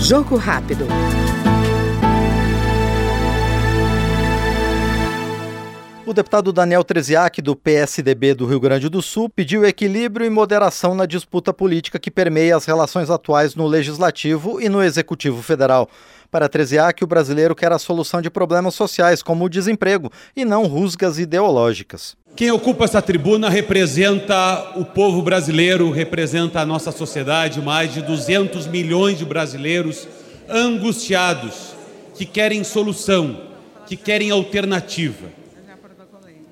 Jogo rápido. O deputado Daniel Treziak, do PSDB do Rio Grande do Sul, pediu equilíbrio e moderação na disputa política que permeia as relações atuais no Legislativo e no Executivo Federal. Para Treziak, o brasileiro quer a solução de problemas sociais, como o desemprego, e não rusgas ideológicas. Quem ocupa essa tribuna representa o povo brasileiro, representa a nossa sociedade, mais de 200 milhões de brasileiros angustiados, que querem solução, que querem alternativa.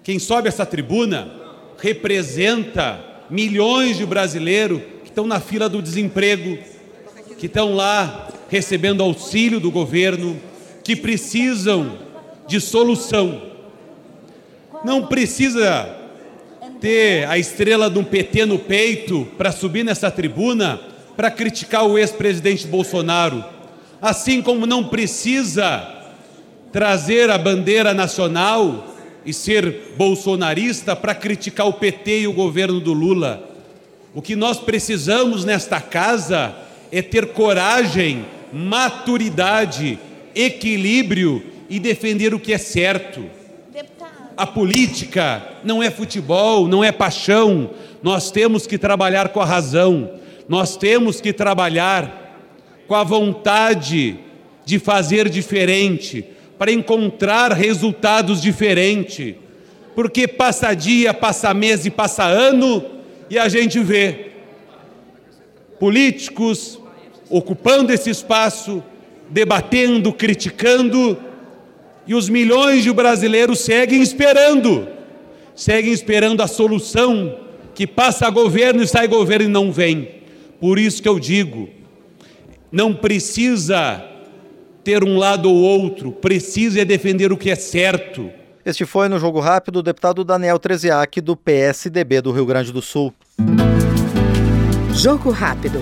Quem sobe essa tribuna representa milhões de brasileiros que estão na fila do desemprego, que estão lá recebendo auxílio do governo, que precisam de solução. Não precisa ter a estrela de um PT no peito para subir nessa tribuna para criticar o ex-presidente Bolsonaro, assim como não precisa trazer a bandeira nacional e ser bolsonarista para criticar o PT e o governo do Lula. O que nós precisamos nesta casa é ter coragem, maturidade, equilíbrio e defender o que é certo. A política não é futebol, não é paixão. Nós temos que trabalhar com a razão, nós temos que trabalhar com a vontade de fazer diferente, para encontrar resultados diferentes. Porque passa dia, passa mês e passa ano e a gente vê políticos ocupando esse espaço, debatendo, criticando, e os milhões de brasileiros seguem esperando, seguem esperando a solução que passa governo e sai governo e não vem. Por isso que eu digo, não precisa ter um lado ou outro, precisa é defender o que é certo. Este foi no Jogo Rápido o deputado Daniel Treziak, do PSDB do Rio Grande do Sul. Jogo Rápido.